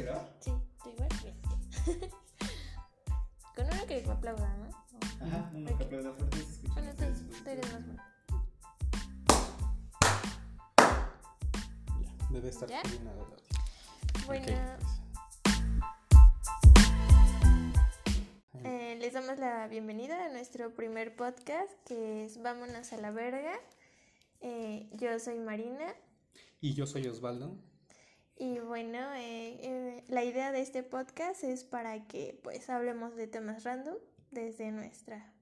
será? Sí, tú igual. Bien. Con uno que me aplauda, ¿no? Ajá, uno que aplauda fuerte se escucha. Bueno, tú, tú eres más bueno. Ya, debe estar ¿Ya? coordinado el audio. Bueno, Ok, pues. eh, les damos la bienvenida a nuestro primer podcast que es Vámonos a la verga. Eh, yo soy Marina Y yo soy Osvaldo. Y bueno, eh, eh, la idea de este podcast es para que pues hablemos de temas random desde nuestra...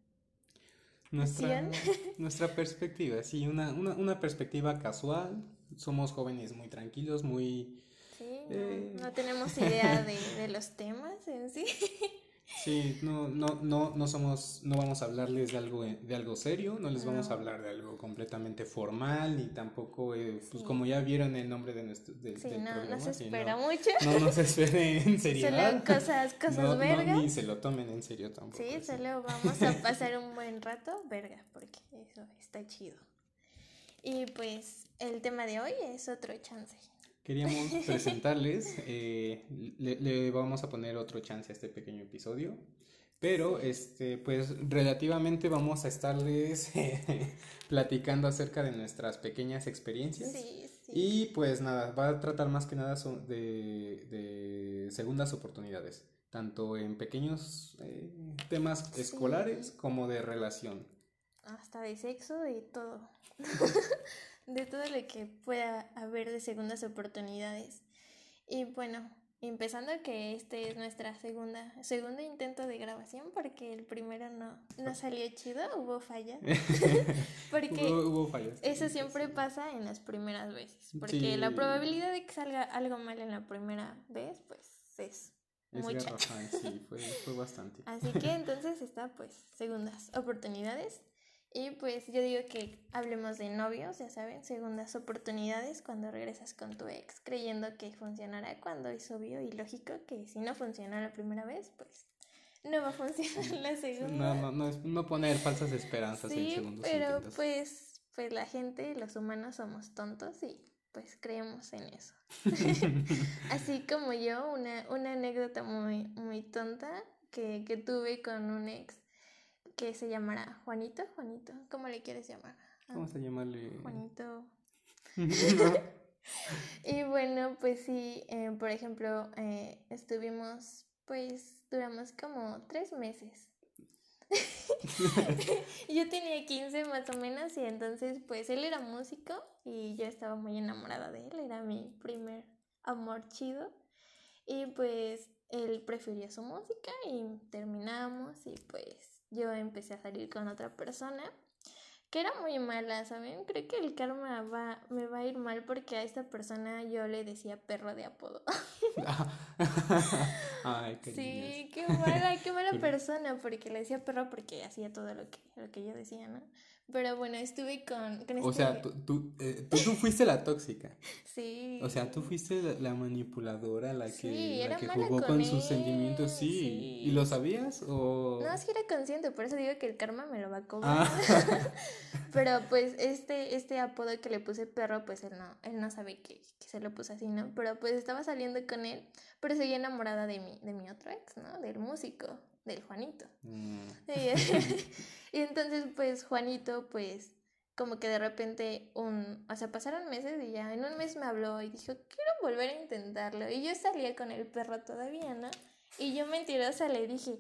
Nuestra, nuestra perspectiva, sí, una, una, una perspectiva casual. Somos jóvenes muy tranquilos, muy... Sí, no, Eh. no tenemos idea de, de los temas en sí. Sí, no, no, no, no somos, no vamos a hablarles de algo, de algo serio, no les vamos a hablar de algo completamente formal, ni tampoco, eh, pues Sí. como ya vieron el nombre de nuestro, del, Sí, del no, programa, no se espera no, mucho. no nos esperen en seriedad. Solo cosas, cosas No, no, vergas. ni se lo tomen en serio tampoco. Sí, sí. solo vamos a pasar un buen rato, verga, porque eso está chido. Y pues el tema de hoy es otro chance. Queríamos presentarles, eh, le, le vamos a poner otro chance a este pequeño episodio, pero este, pues relativamente vamos a estarles platicando acerca de nuestras pequeñas experiencias. Sí, sí. Y pues nada, va a tratar más que nada de, de segundas oportunidades, tanto en pequeños eh, temas Sí. escolares como de relación. Hasta de sexo, de todo. de todo lo que pueda haber de segundas oportunidades. Y bueno, empezando que este es nuestra segunda, segundo intento de grabación, porque el primero no, no salió chido, hubo falla. porque Hubo, hubo fallas. Eso siempre pasa en las primeras veces, porque Sí. la probabilidad de que salga algo mal en la primera vez, pues es Es mucha. sí, fue, fue bastante. Así que entonces está pues segundas oportunidades. Y pues yo digo que hablemos de novios, ya saben, segundas oportunidades cuando regresas con tu ex, creyendo que funcionará cuando es obvio y lógico que si no funciona la primera vez, pues no va a funcionar la segunda. No, no, no, es- no poner falsas esperanzas en Sí, segundos pero intentos. pues, pues la gente, los humanos somos tontos y pues creemos en eso. Así como yo, una, una anécdota muy, muy tonta que, que tuve con un ex que se llamará Juanito, Juanito, ¿cómo le quieres llamar? Vamos a llamarle. Juanito. Y bueno, pues sí, eh, por ejemplo, eh, estuvimos, pues duramos como tres meses. yo tenía 15 más o menos y entonces pues él era músico y yo estaba muy enamorada de él, era mi primer amor chido y pues él prefirió su música y terminamos y pues yo empecé a salir con otra persona que era muy mala, ¿saben? Creo que el karma va, me va a ir mal porque a esta persona yo le decía perro de apodo. Ay, qué Sí, qué mala, qué mala persona, porque le decía perro porque hacía todo lo que, lo que yo decía, ¿no? Pero bueno, estuve con, con O este- sea, tú, tú, eh, tú, tú fuiste la tóxica. Sí. O sea, tú fuiste la, la manipuladora, la que, Sí, la que jugó con con sus sentimientos, sí. sí. ¿Y lo sabías? O... No, es que era consciente, por eso digo que el karma me lo va a cobrar. Ah. Pero pues este, este apodo que le puse perro, pues él no, él no sabe que, que se lo puse así, ¿no? Pero pues estaba saliendo con él, pero seguía enamorada de mi, de mi otro ex, ¿no? Del músico, del Juanito. Mm, Y, y entonces, pues, Juanito, pues, como que de repente, un, o sea, pasaron meses y ya en un mes me habló y dijo, quiero volver a intentarlo. Y yo salía con el perro todavía, ¿no? Y yo mentirosa le dije,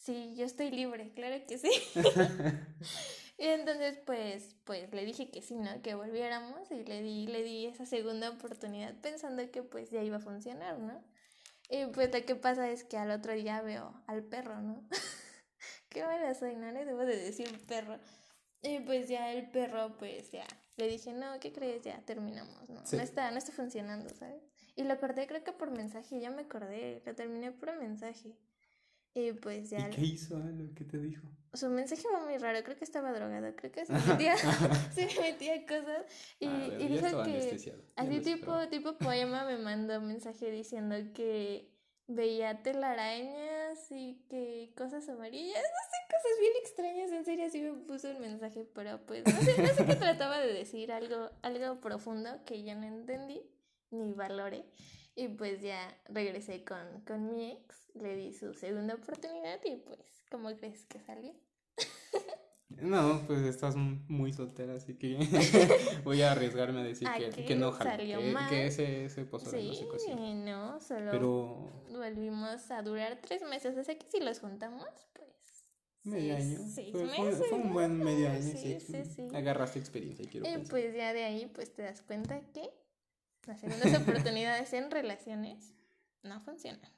sí, yo estoy libre, claro que sí. y entonces, pues, pues, le dije que sí, ¿no? Que volviéramos y le di, le di esa segunda oportunidad pensando que, pues, ya iba a funcionar, ¿no? Y pues lo que pasa es que al otro día veo al perro, ¿no? Qué mala soy, no le debo de decir perro. Y pues ya el perro, pues ya, le dije, no, ¿qué crees? Ya terminamos, ¿no? Sí. No está, no está funcionando, ¿sabes? Y lo corté creo que por mensaje, ya me acordé, lo terminé por mensaje. Y pues ya, ¿Y qué hizo? Lo que te dijo? Su mensaje fue muy raro, creo que estaba drogado, creo que se metía, se metía cosas. Y, Ah, y ya dijo que, así tipo, tipo poema me mandó un mensaje diciendo que veía telarañas y que cosas amarillas, no sé, cosas bien extrañas, en serio así me puso un mensaje, pero pues no sé, no sé qué trataba de decir, algo, algo profundo que yo no entendí ni valoré. Y pues ya regresé con, con mi ex, le di su segunda oportunidad y pues, ¿cómo crees que salió? No, pues estás muy soltera, así que voy a arriesgarme a decir que, Aquí que no salió que, mal. que ese, ese pozole no se Sí, cocinó. no, solo Pero volvimos a durar tres meses. Sea que si los juntamos, pues. medio seis- año. Seis fue, meses. fue un buen medio año, Sí, sí. sí, sí. Agarraste experiencia y quiero Y pensar. pues ya de ahí, pues te das cuenta que las segundas oportunidades en relaciones no funcionan.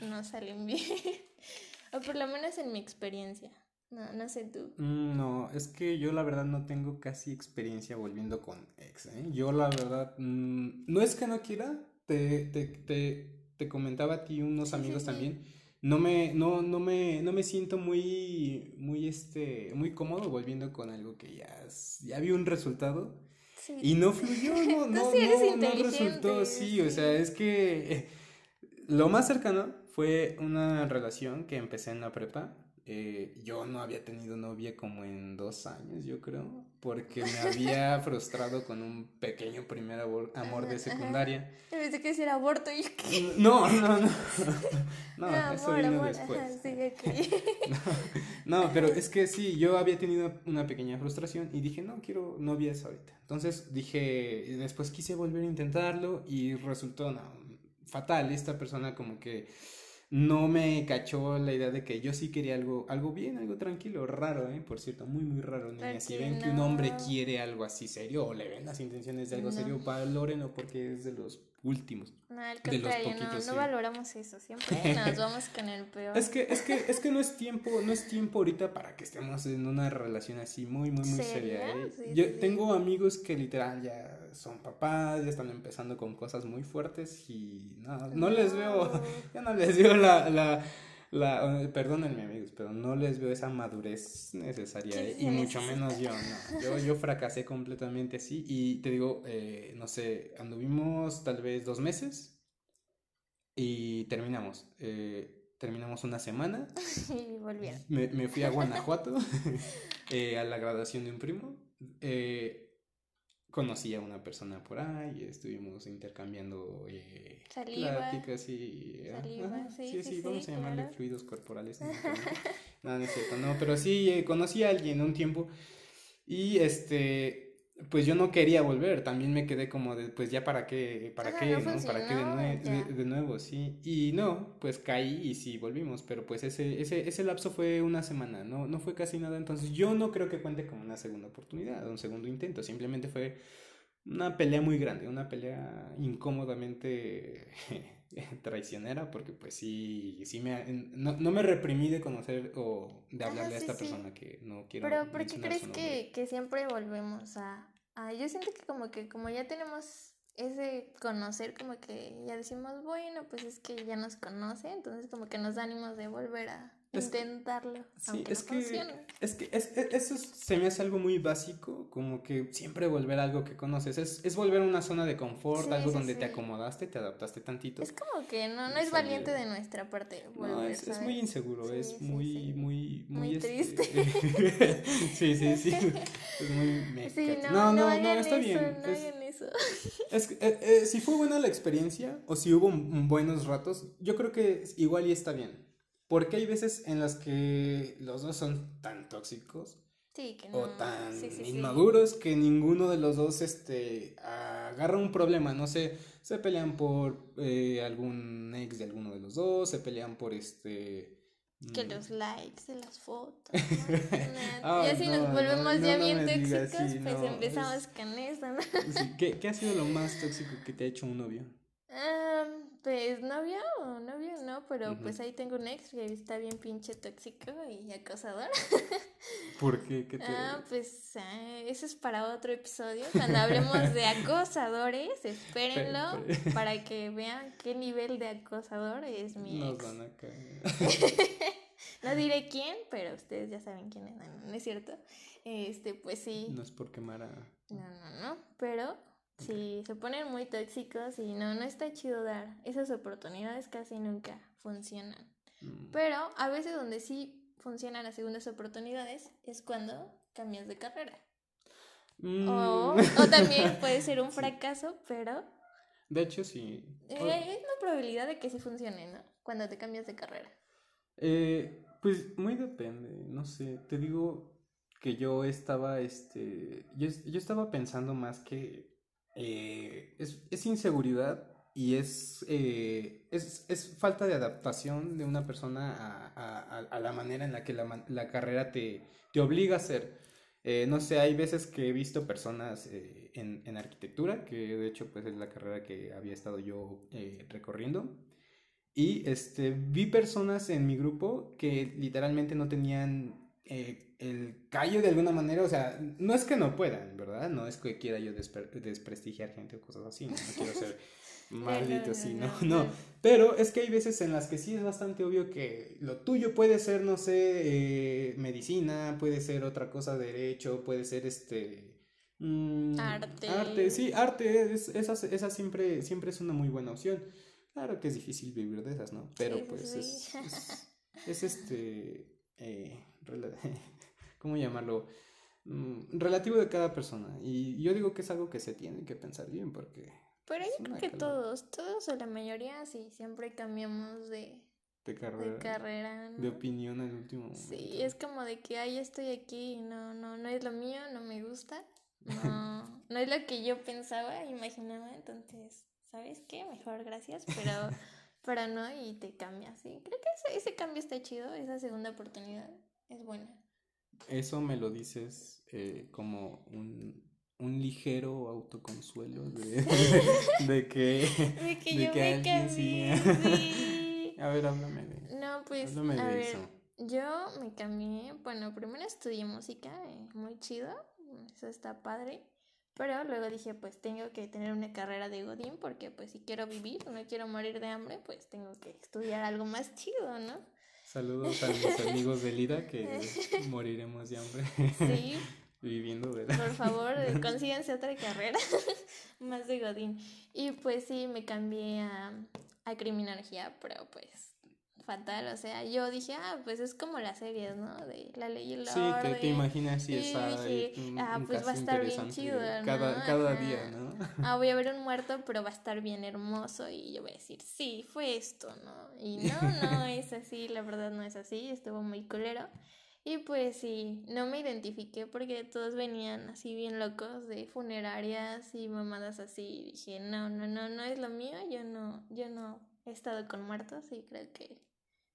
No salen bien. o por lo menos en mi experiencia. No, no sé tú. Mm, No, es que yo la verdad no tengo casi experiencia volviendo con ex, ¿eh? Yo la verdad, mm, no es que no quiera, te, te, te, te comentaba a ti unos Sí, amigos sí. también, no me, no, no me, no me siento muy, muy, este, muy cómodo volviendo con algo que ya, ya vi un resultado y no fluyó, no, no, no, no resultó, sí, o sea, es que eh, lo más cercano fue una relación que empecé en la prepa. Eh, yo no había tenido novia como en dos años, yo creo, porque me había frustrado con un pequeño primer amor, de secundaria. Pensé que era aborto y que. No, no, no. No, No, eso amor, vino amor, después. ajá, sí, ok. No, pero es que sí, yo había tenido una pequeña frustración y dije, no, quiero novias ahorita. Entonces dije, después quise volver a intentarlo y resultó no, fatal. Esta persona como que no me cachó la idea de que yo sí quería algo, algo bien, algo tranquilo, raro, ¿eh? Por cierto, muy, muy raro, niñas. Si ven que un hombre quiere algo así serio o le ven las intenciones de algo No. serio, valórenlo porque es de los últimos. No, al De los no, poquitos, no valoramos eso. Siempre nos vamos con el peor. Es que, es que, es que no es tiempo, no es tiempo ahorita para que estemos en una relación así muy, muy, muy seria, ¿Seria? ¿eh? Sí, Yo sí, tengo amigos que literal ya son papás, ya están empezando con cosas muy fuertes y no, no les veo, ya no les veo la, la, la, eh, perdónenme amigos, pero no les veo esa madurez necesaria, ¿eh? Y mucho menos yo, no. Yo, yo fracasé completamente así y te digo, eh, no sé, anduvimos tal vez dos meses y terminamos. eh, terminamos una semana. y volvieron. Me, me fui a Guanajuato a la graduación de un primo. eh, conocí a una persona por ahí, estuvimos intercambiando eh, Saliva. pláticas y... ajá, Saliva, sí, sí, sí, sí, vamos sí, a llamarle claro. fluidos corporales. No, no, no es cierto, no, pero sí, eh, conocí a alguien un tiempo y este... Pues yo no quería volver, también me quedé como de, pues ya para qué, para Ajá, qué, no ¿no? ¿Para qué nue- de- de nuevo, sí? Y no, pues caí y sí, volvimos, pero pues ese, ese, ese lapso fue una semana, no, no fue casi nada, entonces yo no creo que cuente como una segunda oportunidad, un segundo intento, simplemente fue una pelea muy grande, una pelea incómodamente traicionera, porque pues sí, sí me, no, no me reprimí de conocer o de hablarle a sí, esta sí. persona que no quiero Pero ¿por qué crees que, que siempre volvemos a, a... Yo siento que como que como ya tenemos ese conocer, como que ya decimos, bueno, pues es que ya nos conoce, entonces como que nos da ánimos de volver a Es- intentarlo, Sí, aunque es no que, es que es- es- eso es- se me hace algo muy básico, como que siempre volver a algo que conoces, es, es volver a una zona de confort, Sí, algo sí, donde te acomodaste, te adaptaste tantito. Es como que no, no es valiente de nuestra parte No, volver, es, es muy inseguro, es muy, muy, muy, este, sí, sí, sí, es muy no, no, no, hagan está eso, bien. no es- hagan eso. es que, eh, eh, si fue buena la experiencia o si hubo buenos ratos, yo creo que igual y está bien. Porque hay veces en las que los dos son tan tóxicos Sí, que no. o tan sí, sí, sí. inmaduros que ninguno de los dos este, agarra un problema. No sé, se pelean por eh, algún ex de alguno de los dos, se pelean por este... Que mm, los likes de las fotos. ¿no? Ya si no, nos volvemos no, ya bien tóxicos, pues empezamos es- con eso, ¿no? sí, ¿qué, qué ha sido lo más tóxico que te ha hecho un novio? Am, pues novio o novio no, pero pues ahí tengo un ex que está bien pinche tóxico y acosador. ¿Por qué? ¿Qué te... Ah, pues ah, eso es para otro episodio. Cuando hablemos de acosadores, espérenlo para que vean qué nivel de acosador es mi Nos ex. van a caer. No diré quién, pero ustedes ya saben quién es. No, no, no es cierto. Este, pues sí. No es por quemar a... No, no, no. Pero si se ponen muy tóxicos y no, no está chido dar. Esas oportunidades casi nunca funcionan. Mm. Pero a veces donde sí funcionan las segundas oportunidades es cuando cambias de carrera. Mm. O, o también puede ser un fracaso, pero De hecho, sí. Eh, hay una probabilidad de que sí funcione, ¿no? Cuando te cambias de carrera. Eh, pues muy depende, no sé, te digo que yo estaba, este, yo, yo estaba pensando más que eh, es, es, inseguridad y es, eh, es, es, falta de adaptación de una persona a, a, a la manera en la que la, la carrera te, te, obliga a hacer. Eh, no sé, hay veces que he visto personas eh, en, en, arquitectura, que de hecho pues es la carrera que había estado yo eh, recorriendo, y este, vi personas en mi grupo que literalmente no tenían eh, el callo de alguna manera, o sea, no es que no puedan, ¿verdad? No es que quiera yo despre desprestigiar gente o cosas así, no, no quiero ser maldito así, no, no, no, pero es que hay veces en las que sí es bastante obvio que lo tuyo puede ser, no sé, eh, medicina, puede ser otra cosa, derecho, puede ser este... Mmm, arte. Arte, sí, arte, es, esa, esa siempre, siempre es una muy buena opción. Claro que es difícil vivir de esas, ¿no? Pero Sí, pues sí. Es, es, es este... eh, ¿Cómo llamarlo? Mm, relativo de cada persona. Y yo digo que es algo que se tiene que pensar bien porque Pero yo creo que calor. todos, todos o la mayoría sí, siempre cambiamos de, de de carrera, carrera, de ¿no? opinión al último momento. Sí, es como de que, ay, estoy aquí y no, no, no es lo mío, no me gusta, no, no es lo que yo pensaba, imaginaba, entonces, ¿sabes qué? Mejor gracias, pero, pero no, y te cambias, sí. Creo que ese, ese cambio está chido, esa segunda oportunidad es buena. Eso me lo dices eh, como un, un ligero autoconsuelo de, de que... De que de yo que me cambié, sí. A ver, háblame de... No, pues, Háblame de a ver, eso. yo me cambié, bueno, primero estudié música, eh, muy chido, eso está padre, pero luego dije, pues tengo que tener una carrera de Godín, porque pues si quiero vivir, no quiero morir de hambre, pues tengo que estudiar algo más chido, ¿no? Saludos a mis amigos de Lida que moriremos de hambre. Sí, viviendo de por favor, consíganse otra carrera más de Godín. Y pues sí, me cambié a, a criminología, pero pues fatal, o sea, yo dije, ah, pues es como las series, ¿no? De la ley y el Sí, te, te orden. imaginas si es ah, pues va a estar bien chido, ¿no? cada, cada Ajá. día, ¿no? Ah, voy a ver un muerto, pero va a estar bien hermoso y yo voy a decir, sí, fue esto, ¿no? Y no, no es así, la verdad no es así, estuvo muy culero. Y pues sí, no me identifiqué porque todos venían así bien locos de funerarias y mamadas así. Y dije, no, no, no, no es lo mío, yo no, yo no he estado con muertos y creo que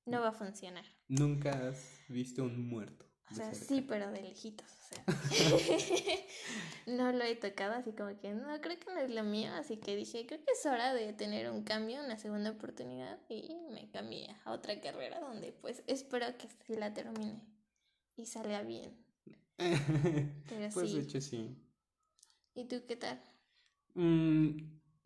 no va a funcionar. Nunca has visto un muerto. O sea, cerca. sí, pero de lejitos, o sea. no lo he tocado, así como que no, creo que no es lo mío, así que dije, creo que es hora de tener un cambio, una segunda oportunidad y me cambié a otra carrera donde pues espero que sí la termine y salga bien. Pero pues sí. de hecho sí. ¿Y tú qué tal? Mm,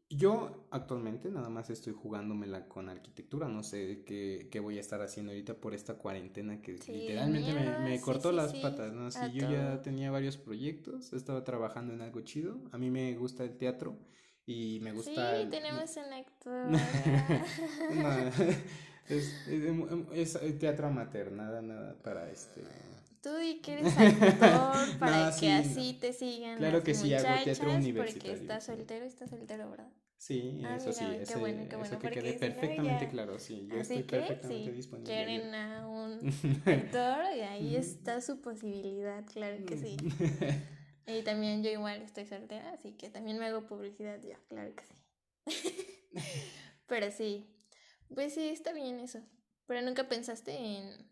yo actualmente nada más estoy jugándomela con arquitectura, no sé qué, qué voy a estar haciendo ahorita por esta cuarentena que Sí, literalmente me, me sí, cortó sí, las patas, ¿no? Sí, yo ya tenía varios proyectos, estaba trabajando en algo chido, a mí me gusta el teatro y me gusta... Sí, el- tenemos un actor. No, es, es- es teatro amateur, nada, nada para este... Tú di que eres actor para No, que sí, así te sigan Claro las que sí, hago teatro muchachas, Porque universitario, estás soltero, estás soltero, ¿verdad? Sí, Ah, eso sí, qué ese- bueno, qué eso que quede perfectamente ya- claro, sí, yo Así estoy que perfectamente disponible. quieren a un actor, y ahí está su posibilidad, claro que sí. Y también yo igual estoy soltera, así que también me hago publicidad yo, claro que sí. Pero sí, pues sí, está bien eso. Pero nunca pensaste en,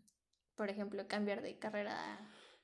por ejemplo, cambiar de carrera.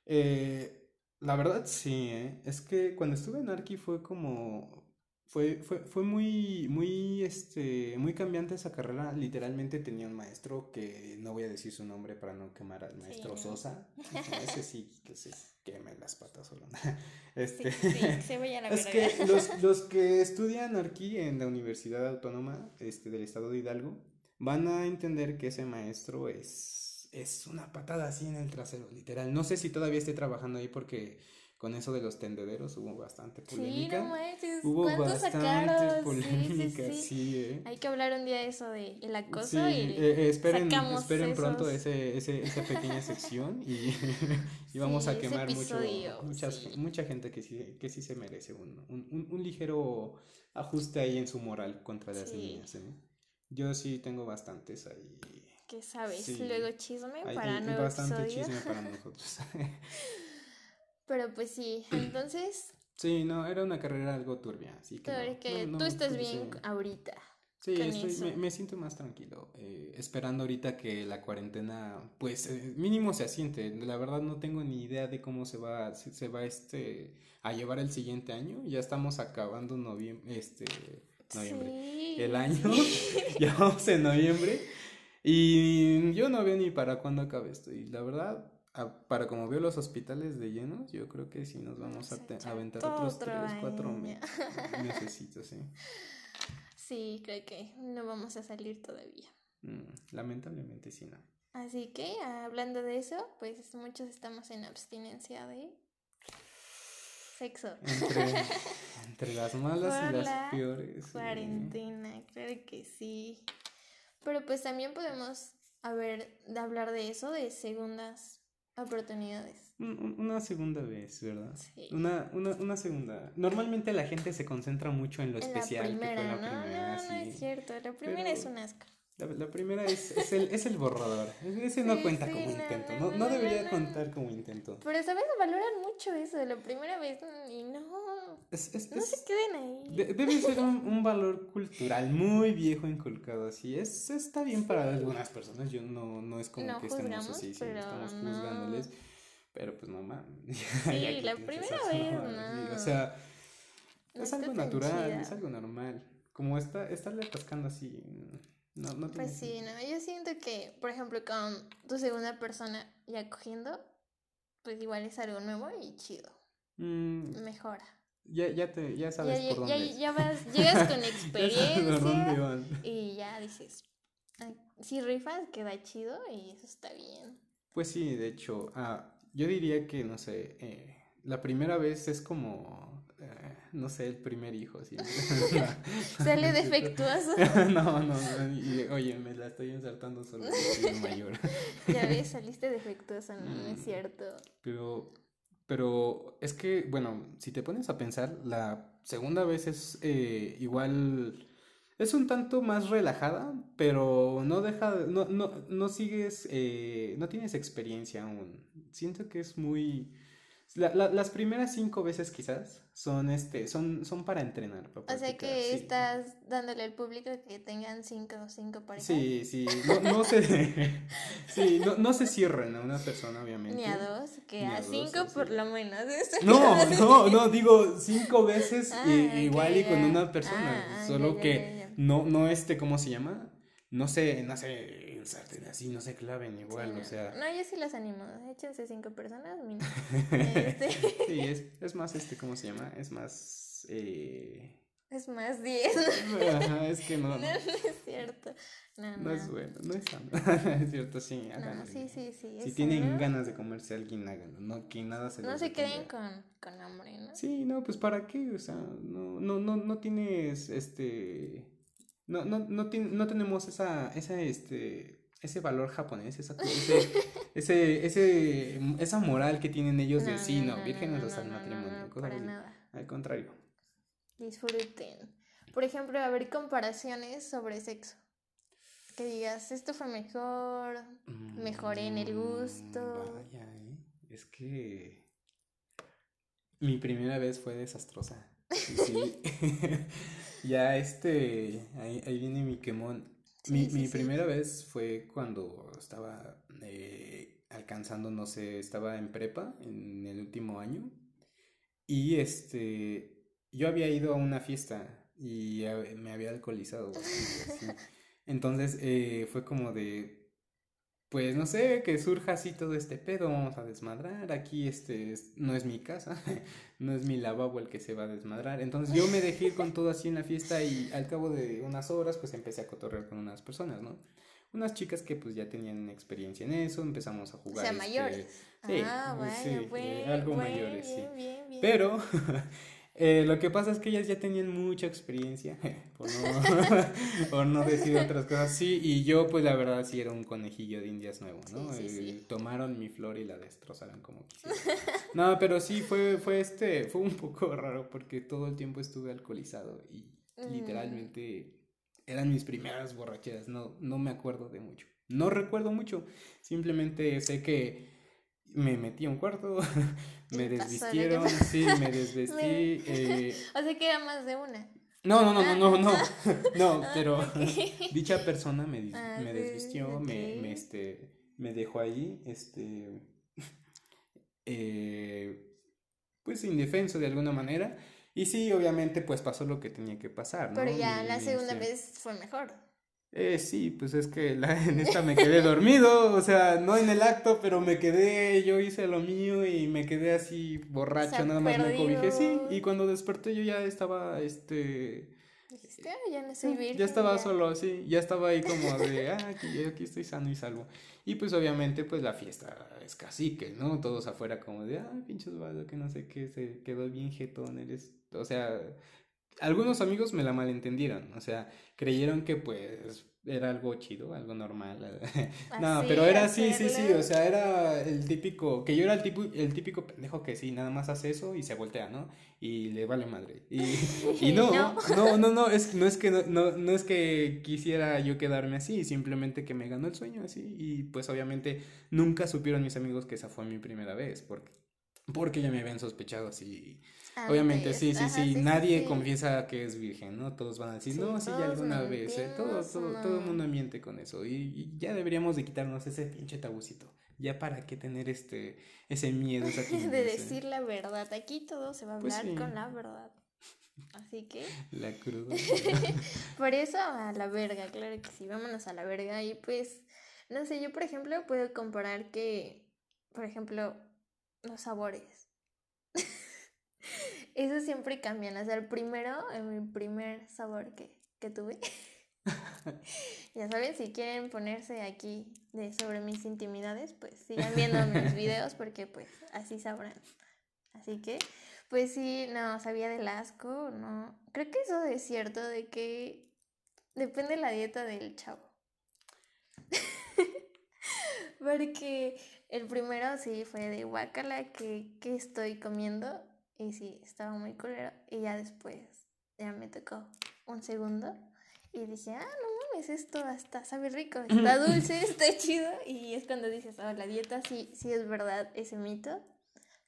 Eh, la verdad sí, ¿eh? Es que cuando estuve en Arki fue como... Fue, fue, fue muy, muy, este, muy cambiante esa carrera. Literalmente tenía un maestro que no voy a decir su nombre para no quemar al maestro no. Sosa. Ese sí que se queme las patas solo. Este, sí, se a la Es que los, los que estudian aquí en la Universidad Autónoma este, del Estado de Hidalgo van a entender que ese maestro es, es una patada así en el trasero, literal. No sé si todavía esté trabajando ahí porque con eso de los tendederos hubo bastante Sí, polémica. no manches. hubo ¿Cuántos bastante sacaron? Sí, sí, polémica, sí. sí, ¿eh? Hay que hablar un día de eso de el acoso Sí, y eh, eh, esperen, sacamos esperen pronto esos- ese, ese, esa pequeña sección y, y vamos Sí, a quemar mucho, muchas, sí. mucha gente que sí, que sí se merece un, un, un- un ligero ajuste ahí en su moral contra las Sí. niñas. ¿eh? Yo sí tengo bastantes ahí. ¿Qué sabes? Sí. Luego chisme hay- para hay nuevo bastante episodio. chisme para nosotros. Pero pues sí, entonces, sí, no, era una carrera algo turbia, así que tú, no, que no- tú no estás pensé- bien ahorita. Sí, estoy- me, me siento más tranquilo, eh, esperando ahorita que la cuarentena, pues eh, mínimo se asiente. La verdad no tengo ni idea de cómo se va, se, se va este a llevar el siguiente año. Ya estamos acabando noviembre, este, noviembre, Sí, el año. sí. ya vamos en noviembre y yo no veo ni para cuándo acabe esto. Y la verdad, a- para como veo los hospitales de llenos, yo creo que sí nos vamos a, aventar otros otro tres, cuatro año. me- mesecitos, sí. Sí, creo que no vamos a salir todavía. Mm, lamentablemente sí, no. Así que, hablando de eso, pues muchos estamos en abstinencia de sexo. Entre, entre las malas Por y las la peores. sí. Cuarentena, claro que sí. Pero pues también podemos haber, de hablar de eso, de segundas oportunidades. Un- un- Una segunda vez, ¿verdad? Sí. Una, una, una segunda. Normalmente la gente se concentra mucho en lo En especial la primera, que fue la ¿no? primera, no, no es cierto. La primera Pero- es un asco. La, la primera es, es, el, es el borrador. Ese no Sí, cuenta sí, como no, intento. no, No, no, no no, debería no. contar como intento. Pero, ¿sabes? Valoran mucho eso, la primera vez y no, Es, no se queden ahí. de- debe ser un, un valor cultural muy viejo inculcado así. Es, está bien para algunas personas. Yo no, no es como No que estemos así, sí, pero estamos no. juzgándoles. Pero pues mamá. Sí, la primera vez, no. o sea, No es algo natural, chida. es algo normal. Como está, estarle atascando así. No, no Pues sí, no, yo siento que, por ejemplo, con tu segunda persona ya cogiendo, pues igual es algo nuevo y chido, Mm, mejora. ya, ya, te, ya sabes ya, por ya, dónde. ya vas, llegas con experiencia y ya dices, "Ay, si rifas queda chido y eso está bien. Pues sí, de hecho, ah, yo diría que, no sé, eh, la primera vez es como, no sé, el primer hijo, así. Sale defectuoso. no, no, no, y, oye, me la estoy insertando solo soy el mayor. Ya ves, saliste defectuoso, no, no es Mm. cierto. Pero, pero es que, bueno, si te pones a pensar, la segunda vez es eh, igual, es un tanto más relajada, pero no deja, de- no, no, no sigues, eh, no tienes experiencia aún. Siento que es muy, la- la- las primeras cinco veces quizás son, este, son, son para entrenar, para O sea que sí. estás dándole al público que tengan cinco, cinco parejas. Sí, sí, no, no se, sí, no, no se cierran a una persona, obviamente. Ni a dos, que Ni a, cinco por lo menos. No, no, no, digo cinco veces Ah, ok, igual y con una persona, Ah, solo ya, ya, que ya, no, no este, ¿cómo se llama? No se, no se ensarten así, no se claven igual, Sí, o sea, No, yo sí los animo. Échense cinco personas, mínimo. Este, sí, es, es más este, ¿cómo se llama? Es más, eh, es más diez. ajá, es que no, No, es cierto. No, no no. es bueno, no es sano, es cierto, sí, No, sí, sí, sí. Si tienen ganas de comerse a alguien, háganlo, no que nada se No se queden con, con hambre, ¿no? Sí, no, pues para qué, o sea, no, no, no, no tienes, este, no, no, no, tien- no tenemos esa, esa, este, ese valor japonés, esa, ese, ese, ese, esa moral que tienen ellos de sí, no, vírgenes hasta el matrimonio, para nada. Al contrario. Disfruten. Por ejemplo, a ver comparaciones sobre sexo. Que digas, esto fue mejor, Mejoré en el gusto. Mm, Vaya, ¿eh? Es que mi primera vez fue desastrosa. Sí, sí. ya este, ahí, ahí viene mi quemón. mi Sí, mi sí. primera vez fue cuando estaba eh, alcanzando, no sé, estaba en prepa en el último año. Y este, yo había ido a una fiesta y a- me había alcoholizado. Entonces eh, fue como de, pues no sé, que surja así todo este pedo, vamos a desmadrar, aquí este es- no es mi casa, no es mi lavabo el que se va a desmadrar. Entonces yo me dejé ir con todo así en la fiesta y al cabo de unas horas pues empecé a cotorrear con unas personas, ¿no? unas chicas que pues ya tenían experiencia en eso, empezamos a O jugar. sea, este, mayores. Sí, ah, sí, eh, pues, algo mayores, sí. bien, bien, bien. Pero eh, lo que pasa es que ellas ya tenían mucha experiencia, por no, por no decir otras cosas así, y yo pues la verdad sí era un conejillo de indias nuevo, ¿no? Sí, sí, sí. Eh, Tomaron mi flor y la destrozaron como quisieron. No, pero sí fue, fue este, fue un poco raro porque todo el tiempo estuve alcoholizado y Mm. literalmente eran mis primeras borracheras, no, no me acuerdo de mucho. No recuerdo mucho, simplemente sé que me metí a un cuarto, me desvistieron, sí, me desvestí. eh, O sea que era más de una. no, no, no, no, no, no, no, Ah, pero dicha persona me, Ah, me desvistió, me, me, este, me dejó ahí, este, eh, pues indefenso de alguna manera. Y sí, obviamente, pues pasó lo que tenía que pasar, ¿no? Pero ya Y, la segunda este, vez fue mejor. Eh, sí, pues es que la, en esta me quedé dormido, o sea, no en el acto, pero me quedé, yo hice lo mío y me quedé así borracho, O sea, nada más me cobijé, sí, y cuando desperté yo ya estaba, este, Dijiste, "Ah, ya no soy virgen. ya estaba ya". solo, sí, ya estaba ahí como de, ah, aquí, aquí estoy sano y salvo. Y pues obviamente pues la fiesta es cacique, ¿no? Todos afuera como de, ah, pinches vato, que no sé qué, se quedó bien jetón, eres, o sea, algunos amigos me la malentendieron, o sea, creyeron que pues era algo chido, algo normal. no, Así, pero era sí, sí, sí, o sea, era el típico, que yo era el tipo, el típico pendejo que sí, nada más hace eso y se voltea, ¿no? Y le vale madre. Y, y no, No. no, no, no, es, no es que no, no, no es que quisiera yo quedarme así, simplemente que me ganó el sueño así. Y pues obviamente nunca supieron mis amigos que esa fue mi primera vez, porque, porque ya me habían sospechado así. Obviamente, Antes, sí, sí, ajá, sí, nadie sí. confiesa que es virgen, ¿no? Todos van a decir, Sí, no, sí, ya alguna vez, ¿eh? Todo, todo, no. todo el mundo miente con eso. Y, y ya deberíamos de quitarnos ese pinche tabucito. Ya para qué tener este, ese miedo, esa de decir la verdad. Aquí todo se va a Pues hablar con la verdad. Así que, La cruda. por eso a la verga, claro que sí, vámonos a la verga. Y pues, no sé, yo por ejemplo puedo comparar que, por ejemplo, los sabores. Eso siempre cambian. O sea, el primero, el mi primer sabor que, que tuve. ya saben, si quieren ponerse aquí de sobre mis intimidades, pues sigan viendo mis videos porque pues así sabrán. Así que, pues sí, no, sabía del asco, no. Creo que eso es cierto de que depende la dieta del chavo. Porque el primero sí fue de guacala que, que estoy comiendo y sí, estaba muy culero. Y ya después ya me tocó un segundo y dije, ah, no mames, esto hasta sabe rico, está dulce, está chido. Y es cuando dices, oh, la dieta sí, sí es verdad ese mito.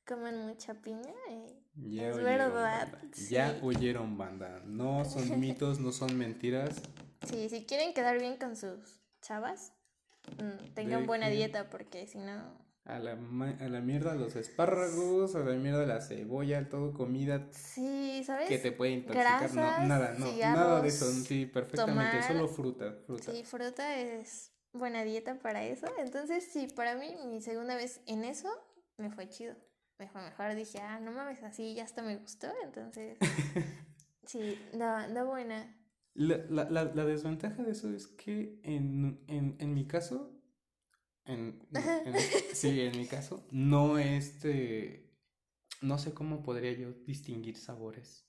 Comen mucha piña y Ya Es verdad, sí. Ya oyeron, banda. No son mitos, no son mentiras. sí, si quieren quedar bien con sus chavas, mm, tengan buena dieta porque si no... A la, a la mierda los espárragos, a la mierda la cebolla, todo comida Sí, ¿sabes? que te puede intoxicar. Grasas, no, nada, no, cigarros, nada de eso. Sí, perfectamente. tomar. Solo fruta, fruta. Sí, fruta es buena dieta para eso. Entonces, sí, para mí, mi segunda vez en eso me fue chido. Me fue mejor. Dije, ah, no mames, así ya hasta me gustó. Entonces, sí, da, da buena. La, la, la, la desventaja de eso es que en, en, en mi caso, en, sí, en mi caso, no este, no sé cómo podría yo distinguir sabores.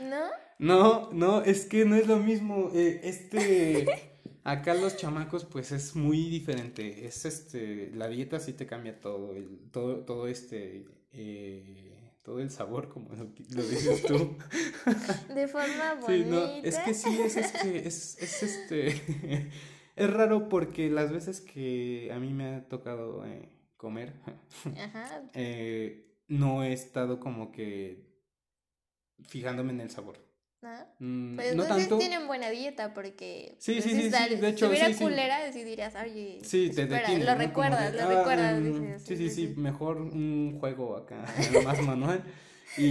¿No? No, no, es que no es lo mismo. eh, este, acá los chamacos, pues es muy diferente. Es este, la dieta sí te cambia todo, el, todo, todo este, eh, todo el sabor, como lo, lo dices tú. De forma bonita. Sí, no, es que sí, es, es que es, es este, es raro porque las veces que a mí me ha tocado eh, comer, Ajá. eh, no he estado como que fijándome en el sabor. ¿no? Mm, Pues no entonces tanto. tienen buena dieta porque... Sí, pues, sí, sí, sí, de hecho, Si hubiera sí, sí. culera, sí dirías, oye, Sí, te detiene, lo recuerdas, de, lo ah, recuerdas. mm, dices, sí, sí, sí, mejor un juego acá, más manual. Y,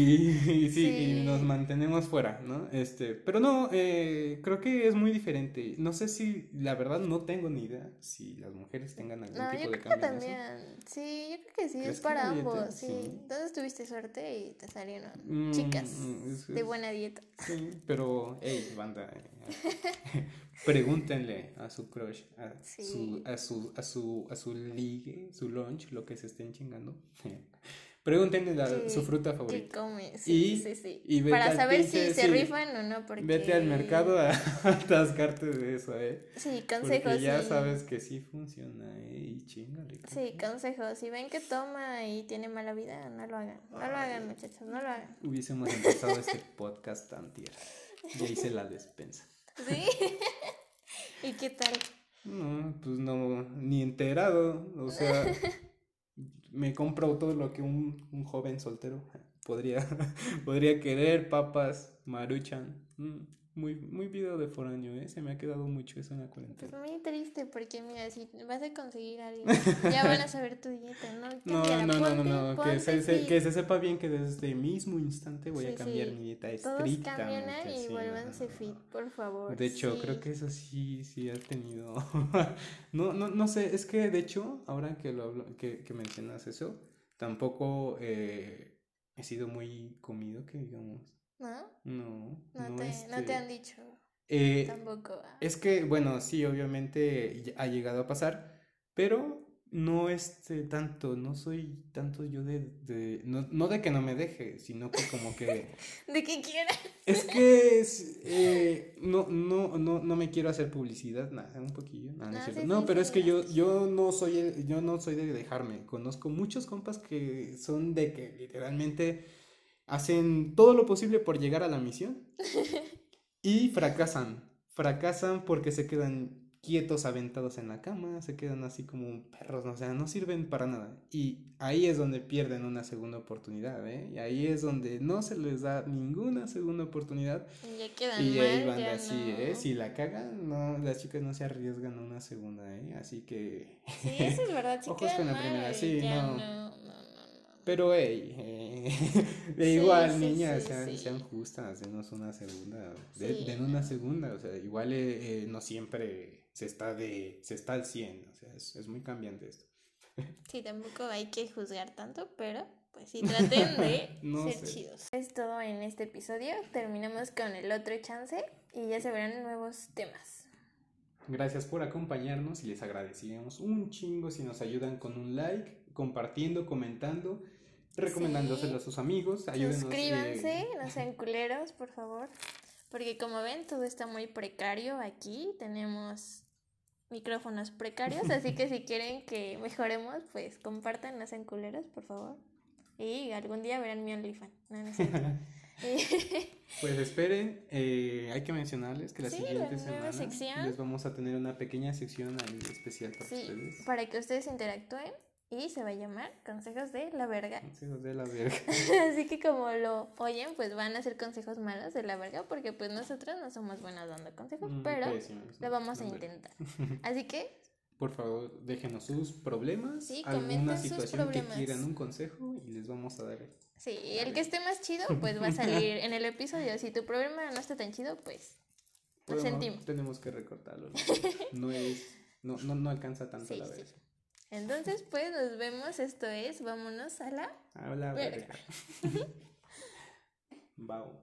y sí, y nos mantenemos fuera, ¿no? Este, pero no, eh, creo que es muy diferente. No sé si, la verdad, no tengo ni idea si las mujeres tengan algún No, tipo yo de creo que cambio también. Sí, yo creo que sí, ¿Crees es para ambos, sí. Sí. Entonces tuviste suerte y te salieron Mm, chicas es- de buena dieta. Sí, pero, hey, banda, eh, pregúntenle a su crush, a, Sí. su, a, su, a, su, a su ligue, su lunch, lo que se estén chingando. Pregúntenle la- ¿Qué- su fruta ¿Qué favorita. come? Sí, Y- sí, sí. y Para saber pinche- si se sí. rifan o no, porque... Vete al mercado a atascarte de eso, ¿eh? Sí, Porque consejos, ya sí. sabes que sí funciona, ¿eh? Y chingale. Sí, consejos. Si ven que toma y tiene mala vida, no lo hagan. No lo hagan, muchachos, no lo hagan. Hubiésemos empezado este podcast antier. Y ahí se la despensa. ¿Sí? ¿Y qué tal? No, pues no, ni enterado. O sea, me compro todo lo que un, un joven soltero podría, podría querer, papas, maruchan. Mm, muy, muy video de foráneo, ¿eh? Se me ha quedado mucho eso en la Pues cuarentena. muy triste porque mira, si vas a conseguir a alguien, ya van a saber tu dieta, ¿no? No, Cámbiala, no, no, no, no, que se, se- que se sepa bien que desde el mismo instante voy Sí, a cambiar sí. mi dieta Todos estrictamente. cambien y sí, vuélvanse fit, por favor. De hecho, creo que eso sí, sí ha tenido. no, no, no sé, es que de hecho, ahora que lo hablo- que, que mencionas eso, tampoco eh, he sido muy comido, que digamos. ¿No? No, No, no, te, no este, te han dicho eh, tampoco. ah. es que, bueno, sí, obviamente ha llegado a pasar, pero no este tanto, no soy tanto yo de, de no, no de que no me deje, sino que como que De que quieras. es que es, eh, no, no, no, no me quiero hacer publicidad, nada, un poquillo, nada, no, es No, cierto. sí, No, sí, pero sí, es que yo, yo no soy el- yo no soy de dejarme. Conozco muchos compas que son de que literalmente hacen todo lo posible por llegar a la misión y fracasan. Fracasan porque se quedan quietos, aventados en la cama, se quedan así como perros, o sea, no sirven para nada. Y ahí es donde pierden una segunda oportunidad, ¿eh? Y ahí es donde no se les da ninguna segunda oportunidad. Y ya quedan Y ahí van ya así, no. ¿eh? Si la cagan, no, las chicas no se arriesgan a una segunda, ¿eh? Así que... Sí, eso es verdad. Si Ojos con la mal, primera, sí, no. Pero, hey, eh, de Sí, igual, sí, niñas, sí, sean, sean justas, denos una segunda, de- den una segunda, o sea, igual eh, eh, no siempre se está de, se está al 100, o sea, es, es muy cambiante esto. Sí, tampoco hay que juzgar tanto, pero pues sí, traten de No ser sé. chidos. Es todo en este episodio. Terminamos con el otro chance y ya se verán nuevos temas. Gracias por acompañarnos y les agradeceríamos un chingo si nos ayudan con un like, compartiendo, comentando, recomendándoselo a sus amigos, ayúdenos. Suscríbanse, eh, no sean culeros, por favor. Porque como ven, todo está muy precario aquí. Tenemos micrófonos precarios, así que si quieren que mejoremos, pues compartan, no sean culeros, por favor. Y algún día verán mi OnlyFans. No, no Pues esperen, eh, hay que mencionarles que la Sí, siguiente la semana sección. les vamos a tener una pequeña sección ahí especial para sí, ustedes. para que ustedes interactúen y se va a llamar Consejos de la Verga. Consejos de la verga. Así que como lo oyen, pues van a ser consejos malos de la verga, porque pues nosotros no somos buenos dando consejos, Mm, pero pésimos, lo vamos a verga. intentar. Así que Por favor, déjenos sus problemas, Sí, alguna comenten sus situación que problemas. quieran un consejo y les vamos a dar. sí, el que esté más chido, pues va a salir en el episodio. Si tu problema no está tan chido, pues lo sentimos. Tenemos que recortarlo. No, No es, no, no, no alcanza tanto Sí, la sí. Entonces, pues nos vemos. Esto es, vámonos a la A la Verga. verga. Wow.